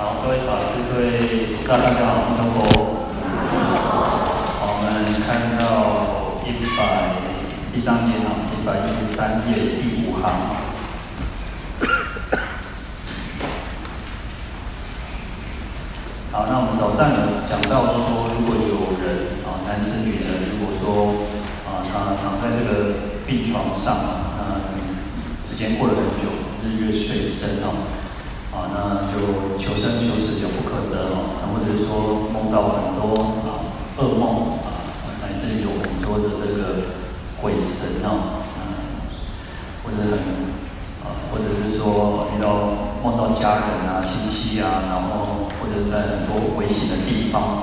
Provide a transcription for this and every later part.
好，各位法师，各位大大家好，阿弥陀佛。我们看到一百一章节哈，一百一十三页第五行。好，那我们早上有讲到说，如果有人啊，男子女人，如果说啊，他躺在这个病床上啊，时间过了很久，日月岁深哦。啊，那就求生求死就不可得哦，或者是说梦到很多啊噩梦啊，乃至有很多的这个鬼神啊，嗯，或者很啊，或者是说遇到梦到家人啊、亲戚啊，然后或者在很多危险的地方，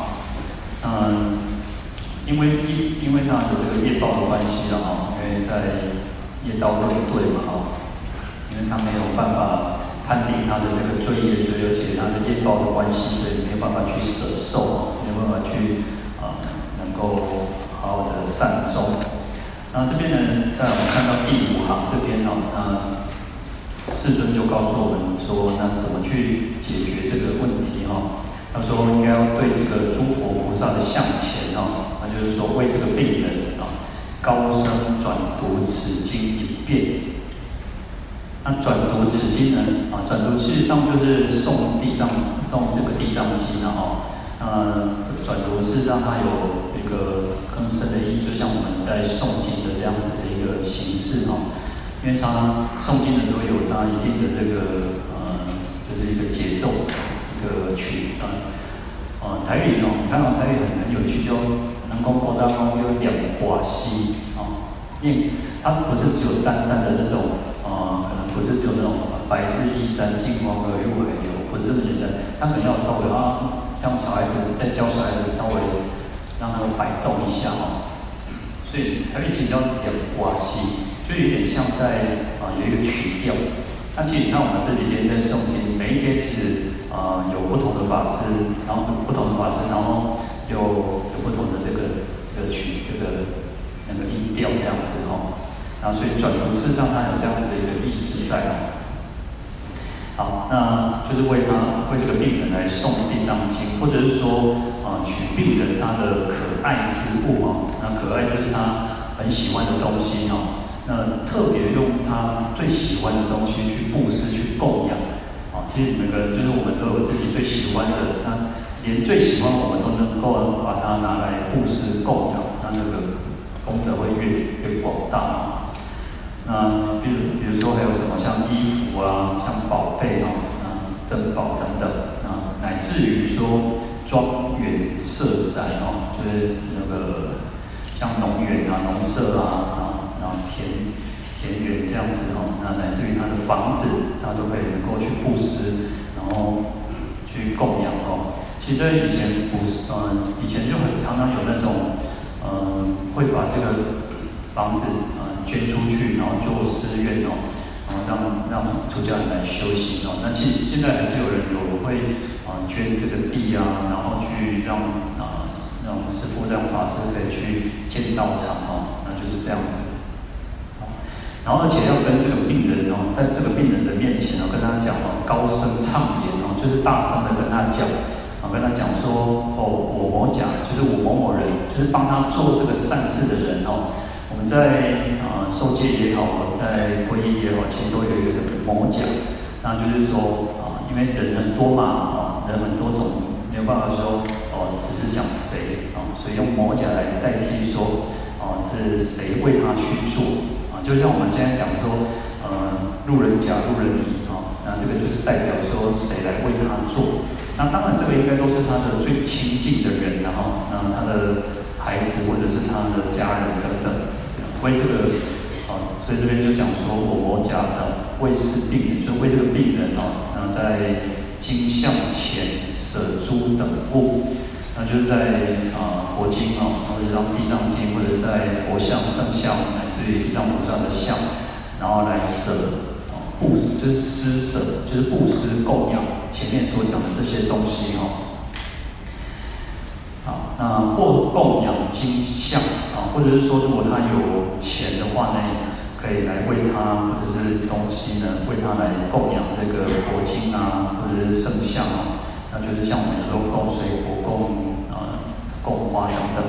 嗯，因为因因为他的这个业报的关系了哈，因为在业道对对嘛哈，因为他没有办法。判定他的这个罪业，所以而且他的业报的关系，所以没有办法去舍寿，没有办法去啊，能够好好的善终。那这边呢，在我们看到第五行这边哦，那世尊就告诉我们说，那怎么去解决这个问题哈？他说应该要对这个诸佛菩萨的向前哦，那就是说为这个病人啊，高声转读此经一遍。那转读此经呢？啊，转读事实上就是诵地藏，诵这个地藏经啊。哈，呃，转读事实上它有一个更深的意义，就像我们在诵经的这样子的一个形式哈。因为常常诵经的时候有它一定的这个呃，就是一个节奏，一个曲啊。啊，台语哦，你看到台语很很有趣，就能够扩张哦，有两挂西啊，因为它不是只有单单的那种。不是就那种白日依山尽欢乐，又为有，不是这么简单。他可能要稍微啊，像小孩子在教小孩子，稍微让他们摆动一下哦。所以台语其实叫两挂戏，就有点像在啊、有一个曲调。那其实你看我们这几天在诵经，每一天其实啊、有不同的法师，然后不同的法师，然后有有不同的这个这个曲，这个那个音调这样。啊，所以转读事实上它有这样子的一个意识在哦。好，那就是为他为这个病人来送地藏经，或者是说啊，取病人他的可爱之物啊，那可爱就是他很喜欢的东西哦。那特别用他最喜欢的东西去布施去供养啊。其实每个人就是我们都有自己最喜欢的，那连最喜欢我们都能够把它拿来布施供养，那那个功德会越越广大啊。那比如，比如说还有什么像衣服啊，像宝贝啊，啊，珍宝等等啊，乃至于说庄园社宅哦，就是那个像农园啊、农舍啊，啊，然后田田园这样子哦，那乃至于他的房子，他都可以能够去布施，然后去供养哦。其实以前不是，嗯，以前就很常常有那种，嗯，会把这个房子。捐出去，然后做寺院哦，然后让让出家人来修行哦。那其实现在还是有人有会啊捐这个地啊，然后去让啊让师父让法师可以去建道场哦，那就是这样子。然后而且要跟这个病人哦，在这个病人的面前哦，跟他讲哦，高声唱言哦，就是大声的跟他讲，啊，跟他讲说哦，我某甲就是我某某人，就是帮他做这个善事的人哦。我们在啊、受戒也好，在皈依也好，其实都有一个某甲，那就是说啊、因为人很多嘛，啊、人很多种，没有办法说哦、只是讲谁啊、所以用某甲来代替说，哦、是谁为他去做啊、就像我们现在讲说，呃，路人甲、路人乙啊，那这个就是代表说谁来为他做？那当然，这个应该都是他的最亲近的人，然后，那他的孩子或者是他的家人等等。为这个啊，所以这边就讲说，我某甲的为是病人，就为这个病人哦，然后在经像前舍诸等物，那就是在啊佛经哦，或者让地藏经，或者在佛像、圣像，乃至于地藏菩萨的像，然后来舍啊布，就是施舍，就是布施供养前面所讲的这些东西哦。好，那或供养金像啊，或者是说，如果他有钱的话呢，可以来为他，或者是东西呢，为他来供养这个佛经啊，或者是圣像啊。那就是像我们有时候供水果、供啊供花等等，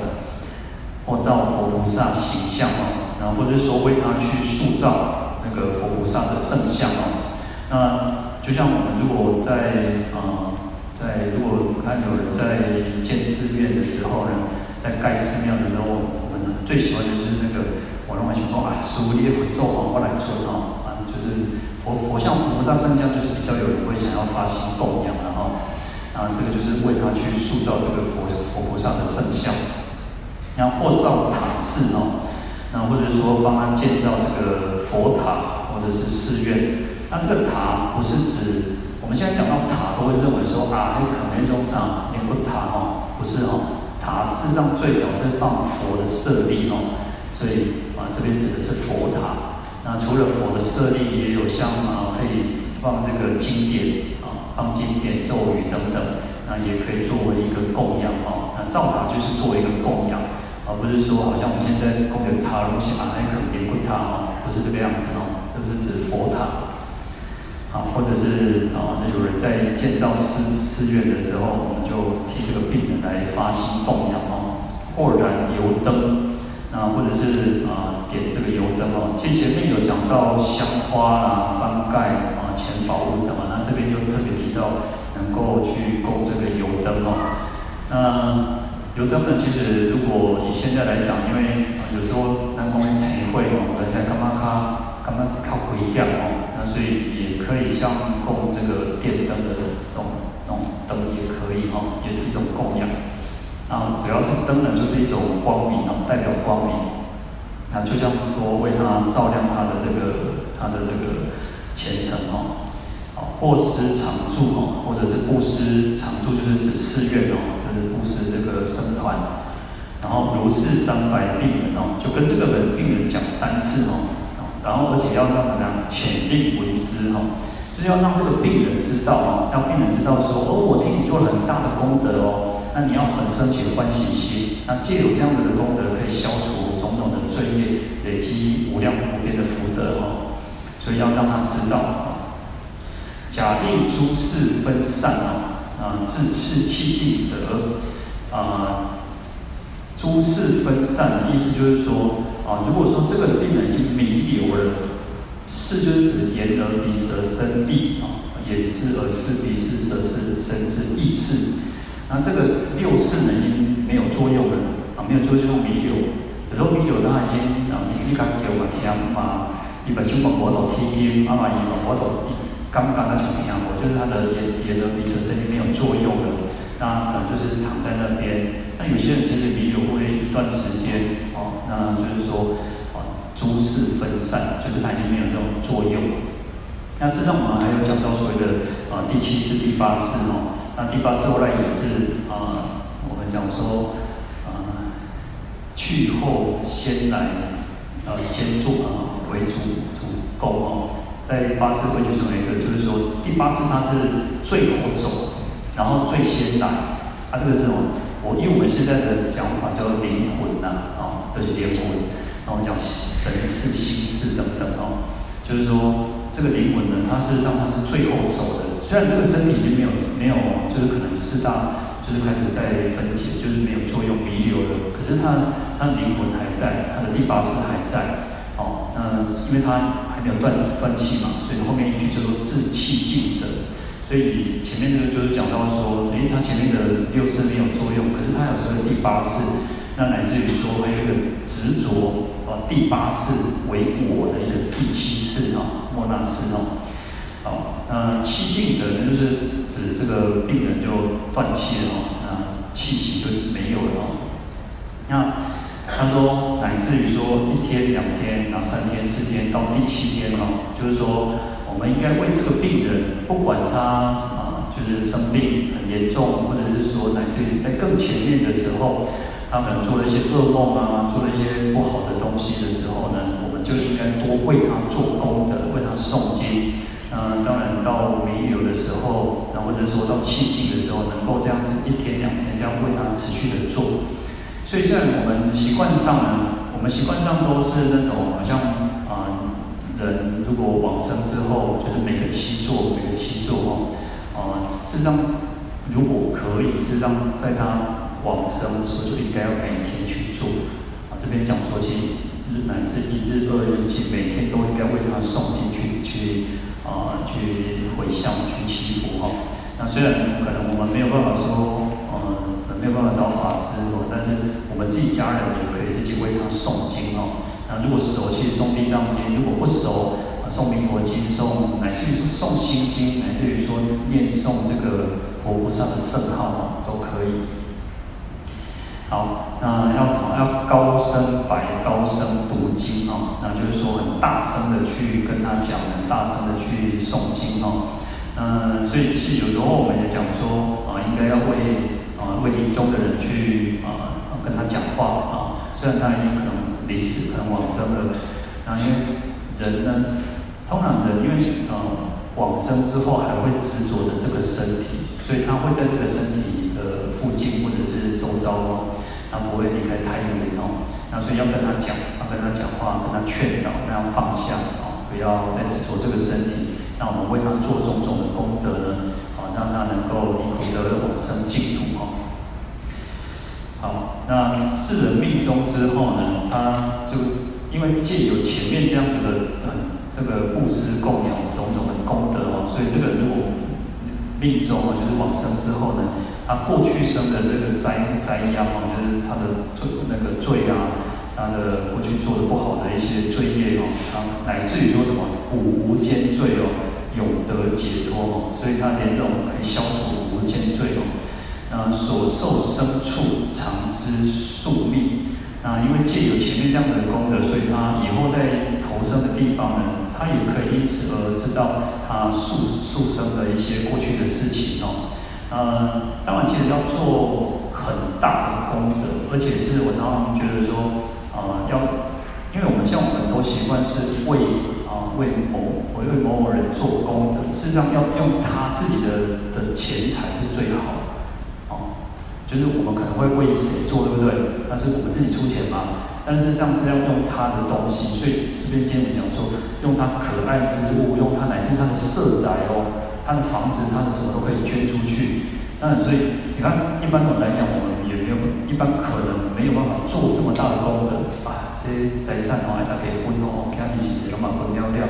或造佛菩萨形象啊，然后或者是说为他去塑造那个佛菩萨的圣像啊。那就像我们如果在啊在如果看有人在建寺院的时候呢，在盖寺庙的时候，最喜欢就是那个我认为是说啊，书列会做好过来做哦，啊就是佛佛像菩萨圣像，就是比较有人会想要发心供养的哈，啊这个就是为他去塑造这个佛佛菩萨的圣像，然后或造塔寺哦，那或者说帮他建造这个佛塔或者是寺院。那这个塔不是指我们现在讲到塔都会认为说啊，那可能用上连个塔哦，不是哦，塔事实上最早是放佛的舍利哦，所以啊这边指的是佛塔。那除了佛的舍利，也有像啊可以放这个经典啊，放经典咒语等等，那也可以作为一个供养哦。那造塔就是作为一个供养，而不是说好像我们现在供的塔东西啊，那可能连个塔哦，不是这个样子哦，这是指佛塔。啊，或者是啊，那有人在建造寺寺院的时候，就替这个病人来发心供养哦，或燃油灯，那或者是啊点这个油灯哦。其实前面有讲到香花啦、翻盖啊、钱宝物等啊，那这边就特别提到能够去供这个油灯哦。那油灯呢，其实如果以现在来讲，因为有时候南宫晨会哦，大家干嘛卡干嘛靠回向哦，那所以也。可以像供这个电灯的这种那种灯也可以哈，也是一种供养。那，主要是灯呢，就是一种光明哦，代表光明。那，就像说为他照亮他的这个他的这个前程哦。啊，或施常住哦，或者是布施常住，就是指寺院哦，就是布施这个僧团。然后如是三百病人哦，就跟这个人病人讲三次哦。然后，而且要让他们潜力为之哈，就是要让这个病人知道啊，让病人知道说哦，我替你做了很大的功德哦，那你要很生起欢喜心，那借有这样子的功德，可以消除种种的罪业，累积无量无边的福德哦，所以要让他知道。假定诸事分散啊，啊，自次契尽者，啊，诸事分散的意思就是说。啊，如果说这个病人已经弥留了，是就是眼耳鼻舌身意啊，眼识、耳识、鼻识、舌是、身识、意识，那这个六识呢已经没有作用了啊，没有作用就弥留。有时候弥留他已经啊，你感觉嘛听嘛，你本身嘛我都听听，阿妈伊嘛我都刚刚那去听我，就是他的眼眼耳鼻舌身意没有作用了，那可能就是躺在那边。那有些人其实弥留会一段时间。哦那就是说，诸事分散，就是它已经没有这种作用。那实际上，我们还有讲到所谓的啊第七识、第八识哦。那第八识后来也是啊，我们讲说啊，去后先来，呃，先做啊为主主构哦。在八识会就成为一个，就是说第八识它是最后走，然后最先来。啊，这个是什么？我因为我们现在的讲法叫做灵魂呐，啊，都、就是灵魂，然后讲神是、心识等等哦，就是说这个灵魂呢，它事实上它是最后走的，虽然这个身体已经没有没有，就是可能四大就是开始在分解，就是没有作用弥留了，可是它它灵魂还在，它的第八识还在，哦，那因为它还没有断断气嘛，所以后面一句叫做自气尽者。所以前面这个就是讲到说，诶，他前面的六识没有作用，可是他有时候第八识，那乃至于说还有一个执着啊，第八世为我的一个第七世啊，末那识哦，好，那气尽者呢，就是指这个病人就断气了哦，那气息就是没有了哦。那他说乃至于说一天两天，然后三天四天到第七天哦，就是说。我们应该为这个病人，不管他啊，就是生病很严重，或者是说乃至于在更前面的时候，他可能做了一些噩梦啊，做了一些不好的东西的时候呢，我们就应该多为他做功德，为他诵经。嗯，当然到弥留的时候，那或者说到气尽的时候，能够这样子一天两天这样为他持续的做。所以现在我们习惯上呢，我们习惯上都是那种好像。人如果往生之后，就是每个七座，每个七座哦，啊，事实上如果可以，是让在他往生的时候就应该要每天去做。啊，这边讲说，其实日乃至一日、二日，其每天都应该为他诵经去去啊、呃、去回向去祈福哈。那虽然可能我们没有办法说，呃，没有办法找法师哦，但是我们自己家人也可以自己为他诵经哦。那如果熟悉诵地藏经，如果不熟，诵弥陀经，诵乃至于诵心经，乃至于说念诵这个佛菩萨的圣号啊，都可以。好，那要什么？要高声白，高声读经哦。那就是说很大声的去跟他讲，很大声的去诵经哦。嗯，所以其实有时候我们也讲说啊，应该要为啊为临终的人去啊跟他讲话啊。虽然他已经可能离世，可能往生了，那因为人呢。通常人因为呃往生之后还会执着着这个身体，所以他会在这个身体的附近或者是周遭他不会离开太远哦。那所以要跟他讲，要跟他讲话，跟他劝导，让他放下哦，不要再执着这个身体。那我们为他做种种的功德呢，啊，让他能够离苦得乐往生净土哦。好，那世人命中之后呢，他就因为借由前面这样子的嗯。这个布施供养种种的功德哦，所以这个如果命中啊，就是往生之后呢，他过去生的这个灾灾殃哦，就是他的罪那个罪啊，他的过去做的不好的一些罪业哦，他乃至于说什么五无间罪哦，永得解脱哦，所以他连这种可以消除无间罪哦，那所受生处常知宿命，那因为借有前面这样的功德，所以他以后在投生的地方呢。他也可以因此而知道他宿宿生的一些过去的事情哦。呃，当然，其实要做很大的功德，而且是我常常觉得说，呃，要，因为我们像我们都习惯是为啊、为某为某某人做功德，事实上要用他自己的的钱财是最好的哦。就是我们可能会为谁做，对不对？那是我们自己出钱嘛。但是上是要用他的东西，所以这边今天讲说，用他可爱之物，用他乃至他的色彩哦，他的房子，他的什么都可以捐出去。那所以你看，一般人来讲，我们也没有，一般可能没有办法做这么大的功德啊。这些财产哦，还大家分哦，给他一些都蛮不了了。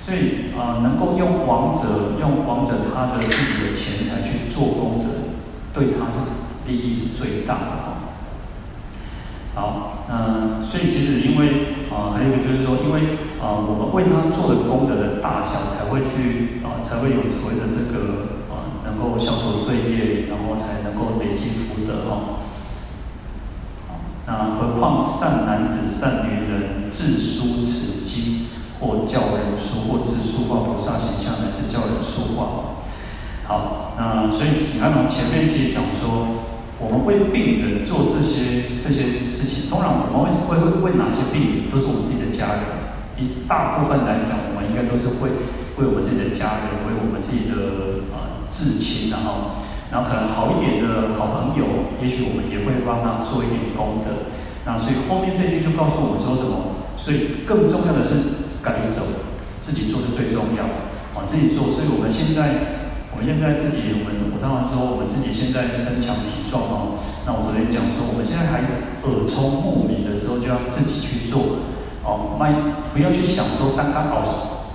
所以啊、能够用王者，用王者他的自己的钱财去做功德，对他是利益是最大的。好，嗯，所以其实因为啊、还有一个就是说，因为啊、我们为他做的功德的大小，才会去啊、才会有所谓的这个啊、能够消除罪业，然后才能够累积福德哦。那何况善男子、善女人自书此经，或教人书，或自塑化菩萨形象，乃至教人说话。好，那所以你看，我们前面其实讲说。我们为病人做这些这些事情，通常我们会会为哪些病人？都是我们自己的家人。一大部分来讲，我们应该都是会为我们自己的家人，为我们自己的啊至亲，然后，然后可能好一点的好朋友，也许我们也会帮他做一点功德。那所以后面这句就告诉我们说什么？所以更重要的是赶紧走，自己做是最重要啊，自己做。所以我们现在。我们现在自己，我们我常常说，我们自己现在身强体壮哦。那我昨天讲说，我们现在还耳聪目明的时候，就要自己去做哦。卖不要去想说，当刚搞，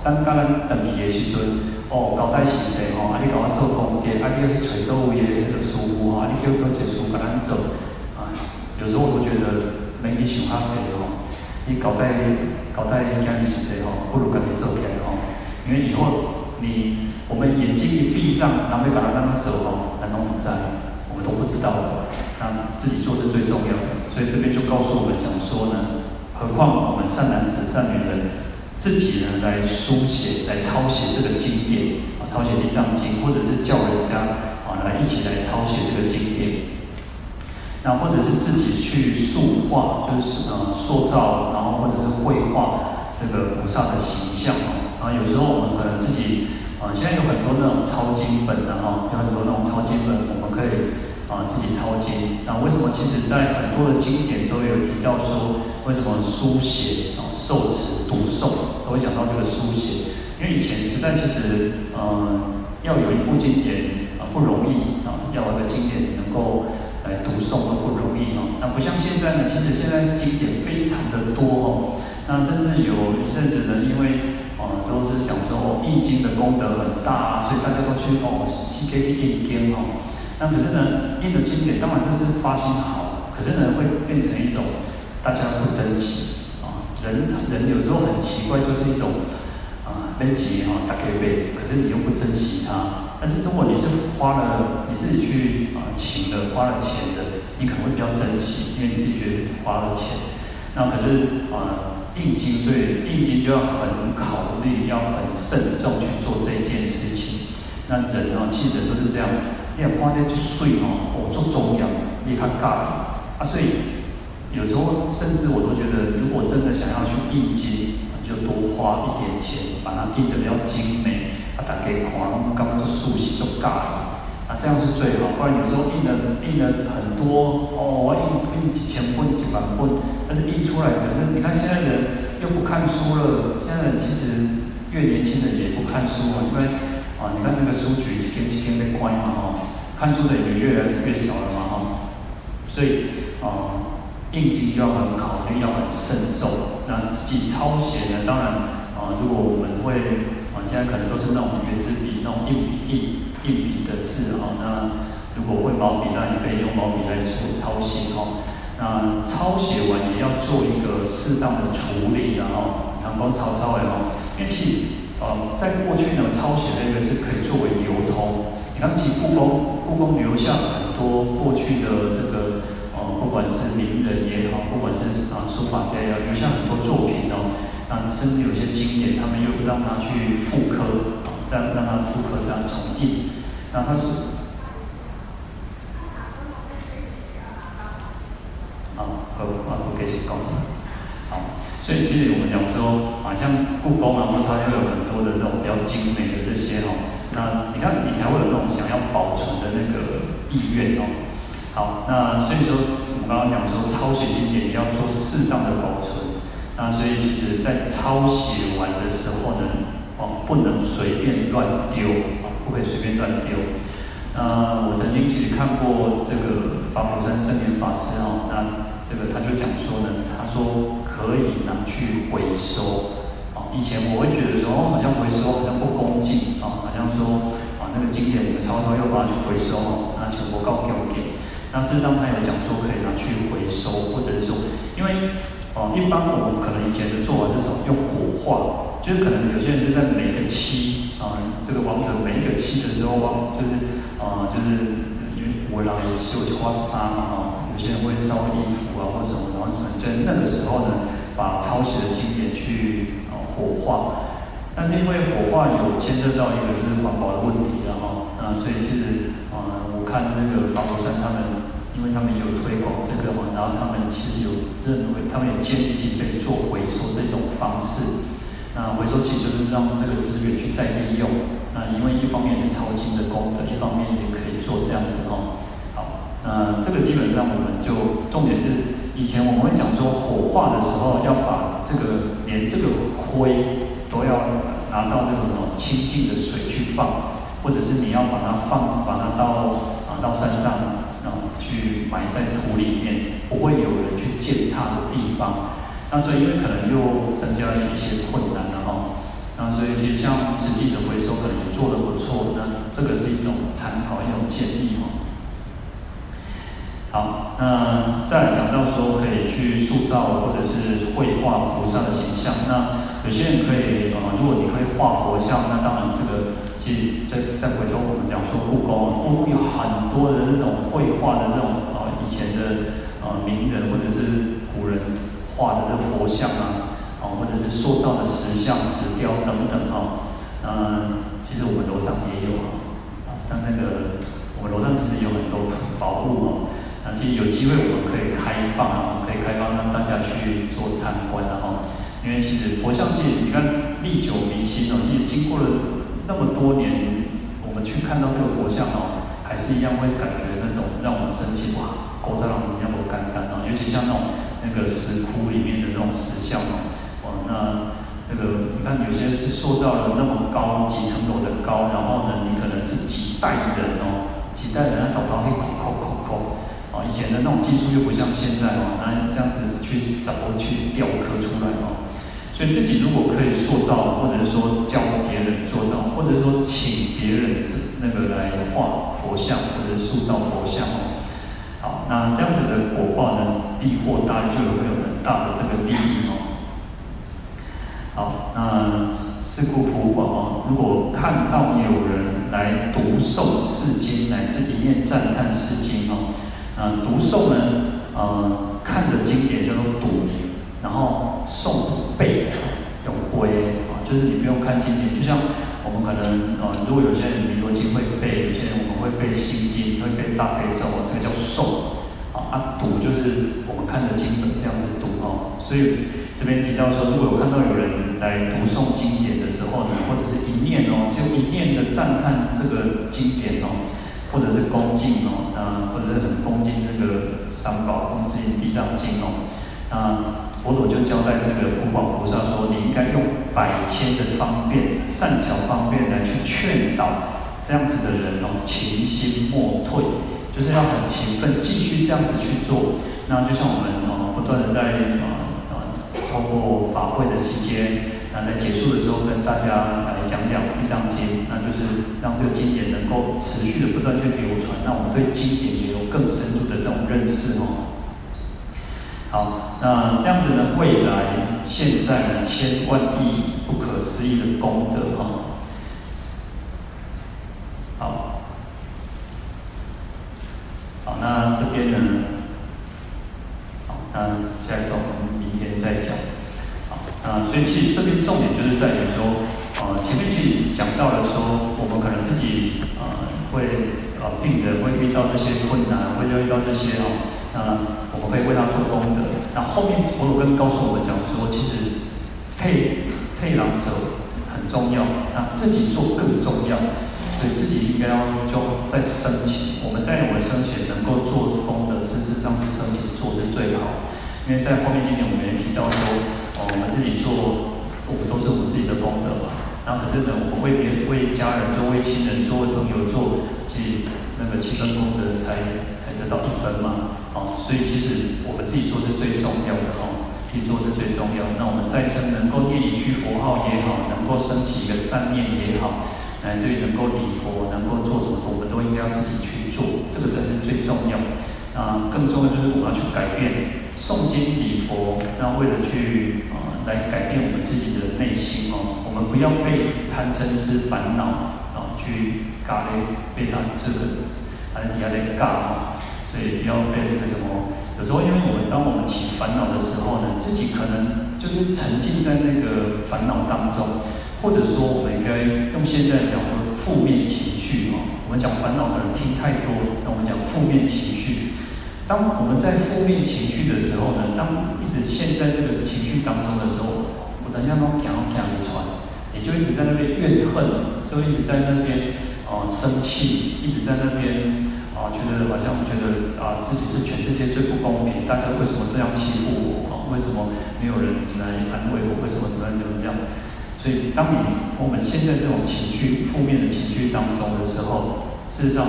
当刚等起的时阵，哦，交代是谁哦？啊，你搞我做功德，啊，你要去找到位的那个师傅啊，你叫多少师傅给咱做啊？有时候我都觉得没你想遐济哦。你交代交代人家是谁哦？不如跟你做起来哦，因为以后你。我们眼睛一闭上，然后没把它让它走哦，然后我们在，我们都不知道。那自己做是最重要的，所以这边就告诉我们讲说呢，何况我们善男子、善女人自己呢来书写、来抄写这个经典啊，抄写地藏经，或者是叫人家啊来一起来抄写这个经典。那或者是自己去塑画，就是呃塑造，然后或者是绘画这个菩萨的形象啊。然后有时候我们可能自己。啊，现在有很多那种抄经本的哈，有很多那种抄经本，我们可以啊自己抄经。那为什么？其实，在很多的经典都有提到说，为什么书写啊、受持、读诵都会讲到这个书写？因为以前时代其实，嗯，要有一部经典啊，不容易啊，要一个经典能够来读诵都不容易哦。那不像现在呢，其实现在经典非常的多哦。那甚至有一阵子呢，因为啊都是讲说哦，印经的功德很大啊，所以大家都去哦，去印经哦。那可是呢，印的经典当然这是发心好，可是呢会变成一种大家不珍惜啊。人人有时候很奇怪，就是一种啊。分级哈，大概背，可是你又不珍惜它。但是如果你是花了你自己去啊请的，花了钱的，你可能会比较珍惜，因为你自己觉得花了钱。那可是啊，易经，对易经就要很考虑，要很慎重去做这件事情。那人啊，其实都是这样，你要花这去睡哦，我做中央，你看尬啊，所以有时候甚至我都觉得，如果真的想要去印经。就多花一点钱，把它印得比较精美，啊，大家看，我们刚刚做素洗做尬了，啊，这样是最好。不然有时候印的印的很多，哦，印印几千本、几万本，但是印出来的，那你看现在人又不看书了，现在人其实越年轻的也不看书了，因为啊，你看那个书局一天一天在关嘛，哈，看书的人越来越少了嘛，哈，所以啊。印经就要很考虑，要很慎重。那自己抄写呢？当然啊，如果我们会啊，现在可能都是那种原子笔、那种硬笔、硬硬笔的字啊。那如果会毛笔，那你可以用毛笔来做抄写哈。那抄写完也要做一个适当的处理的哈。阳光抄抄的哈，因为其实呃，在过去呢，抄写那个是可以作为流通。你看，其故宫，故宫留下很多过去的这个。不管是名人也好，不管是啊书法家也好，留下很多作品哦。那甚至有些经典，他们又让他去复刻，好，这样让他复刻这样重印。那他是啊，和啊不给谁讲。好，所以其实我们讲说，啊像故宫啊，它又有很多的这种比较精美的这些哦。那你看，你才会有那种想要保存的那个意愿哦。好，那所以说，刚刚讲说，抄写经典也要做适当的保存。那所以其实，在抄写完的时候呢，哦，不能随便乱丢，啊，不可以随便乱丢。那我曾经其实看过这个法鼓山圣严法师哦，那这个他就讲说呢，他说可以拿去回收。啊，以前我会觉得说，哦，好像回收好像不恭敬，啊，好像说啊那个经典你们抄抄又把它去回收啊，那全部告给我给。那事实上，他有讲说可以拿去回收，或者是说，因为哦，一般我们可能以前的做法是什么？用火化，就是可能有些人就在每个期啊，这个亡者每一个期的时候，就是啊，就是因为我老也是有花沙嘛哈，有些人会烧衣服啊或什么，然后在那个时候呢，把抄袭的经典去啊火化。但是因为火化有牵涉到一个就是环保的问题然后，那所以其实啊，看那个法鼓山他们。因为他们有推广这个嘛，然后他们其实有认为，他们有建议起可以做回收这种方式。那回收其实就是让这个资源去再利用。那因为一方面是超轻的功德，一方面也可以做这样子哦。好，那这个基本上我们就重点是，以前我们会讲说火化的时候要把这个连这个灰都要拿到这种清净的水去放，或者是你要把它放，把它到到山上。去埋在土里面，不会有人去践踏的地方。那所以因为可能又增加了一些困难了哈。那所以其实像实际的回收可能也做得不错，那这个是一种参考，一种建议哈。好，那再来讲到说可以去塑造或者是绘画菩萨的形象。那有些人可以啊，如果你会画佛像，那当然这个。其实再再回头我们讲说故宫，故宫有很多的那种绘画的这种啊，以前的啊名人或者是古人画的这个佛像啊，啊或者是塑造的石像、石雕等等啊，嗯，其实我们楼上也有啊，但那个我们楼上其实有很多宝物哦，那，其实有机会我们可以开放啊，可以开放让大家去做参观的哈，因为其实佛像其实你看历久弥新哦，其实经过了。那么多年，我们去看到这个佛像哦，还是一样会感觉那种让我们生气哇，构造让我们要不干干哦，尤其像那种那个石窟里面的那种石像哦，哇，那这个你看有些是塑造了那么高几层楼的高，然后呢，你可能是几代人哦，几代人要找到那口口口口哦，以前的那种技术又不像现在哦，那这样子去找去雕刻出来哦。所以自己如果可以塑造，或者是说教别人塑造，或者说请别人那个来画佛像，或者塑造佛像哦，好，那这样子的果报呢，必获大，就会有很大的这个利益哦。好，那是故普广哦，如果看到有人来读诵是经，乃至一念赞叹是经哦，那读诵呢，呃，看着经典叫做读。然后诵是背，用背啊，就是你不用看经典，就像我们可能呃，如果有些人比如经会背，有些人我们会背心经，会背大悲咒，这个叫诵啊。啊，读就是我们看着经本这样子读哦。所以这边提到说，如果有看到有人来读诵经典的时候呢，或者是一念哦，只有一念的赞叹这个经典哦，或者是恭敬哦，啊，或者是很恭敬这个三宝，恭敬地藏经哦，那。佛陀就交代这个普广菩萨说：“你应该用百千的方便、善巧方便来去劝导这样子的人哦，勤心莫退，就是要很勤奋，继续这样子去做。那就像我们哦，不断的在啊啊，通过法会的期间，那在结束的时候跟大家来讲讲一章经，那就是让这个经典能够持续的不断去流传，让我们对经典也有更深入的这种认识哦。”好，那这样子呢？未来、现在呢？千万亿不可思议的功德哈。好，好，那这边呢？好，那下一个我们明天再讲。好，那所以其实这边重点就是在于说，呃，前面其实讲到了说，我们可能自己呃会呃病人会遇到这些困难，会遇到这些哦。那我们可以为他做功德。那后面佛陀跟告诉我们讲说，其实配配郎者很重要，那自己做更重要。所以自己应该要就在生前，我们在我们生前能够做功德，事实上是生前做是最好。因为在后面今年我们也提到说，哦，我们自己做，我们都是我们自己的功德嘛。然后可是呢，我们为别人、为家人做、为亲人做、为朋友做，其那个七分功德才才得到一分嘛。哦，所以其实我们自己做是最重要的哦，去做是最重要。那我们再生能够念一句佛号也好，能够升起一个善念也好，乃至于能够礼佛，能够做什么，我们都应该要自己去做，这个才是最重要。啊，更重要就是我们要去改变诵经礼佛，那为了去啊来改变我们自己的内心哦，我们不要被贪嗔痴烦恼啊去搞的非常这个，还是底下在搞。所以不要被这个什么，有时候因为我们当我们起烦恼的时候呢，自己可能就是沉浸在那个烦恼当中，或者说我们应该用现在讲说负面情绪哦，我们讲烦恼可能听太多，那我们讲负面情绪。当我们在负面情绪的时候呢，当一直陷在这个情绪当中的时候，我等下都讲讲一串，你就一直在那边怨恨，就一直在那边哦、生气，一直在那边。啊，觉得好像觉得啊，自己是全世界最不公平，大家为什么这样欺负我？啊，为什么没有人来安慰我？为什么怎么样怎么这样？所以，当你我们现在这种情绪、负面的情绪当中的时候，事实上，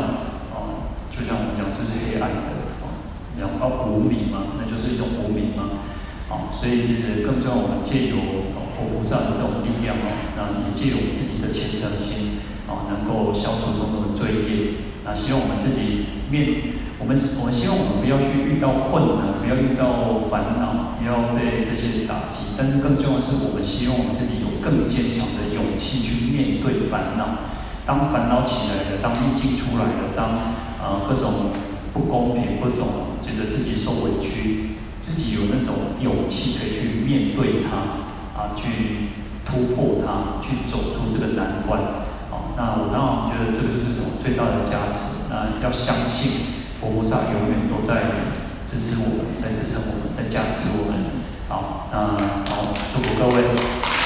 啊，就像我们讲，就是黑暗的啊，两个无明嘛，那就是一种无明嘛。啊，所以其实更重要，我们借由佛菩萨的这种力量啊，那也借由自己的虔诚心啊，能够消除种种的罪业。那希望我们自己面，我们我们希望我们不要去遇到困难，不要遇到烦恼，不要被这些打击。但是更重要的是，我们希望我们自己有更坚强的勇气去面对烦恼。当烦恼起来了，当逆境出来了，当、呃、各种不公平、各种觉得自己受委屈，自己有那种勇气可以去面对它，啊，去突破它，去走出这个难关。那我当然觉得这个就是什么最大的价值。那要相信佛菩萨永远都在支持我们，在支撑我们，在加持我们。好，那好，祝福各位。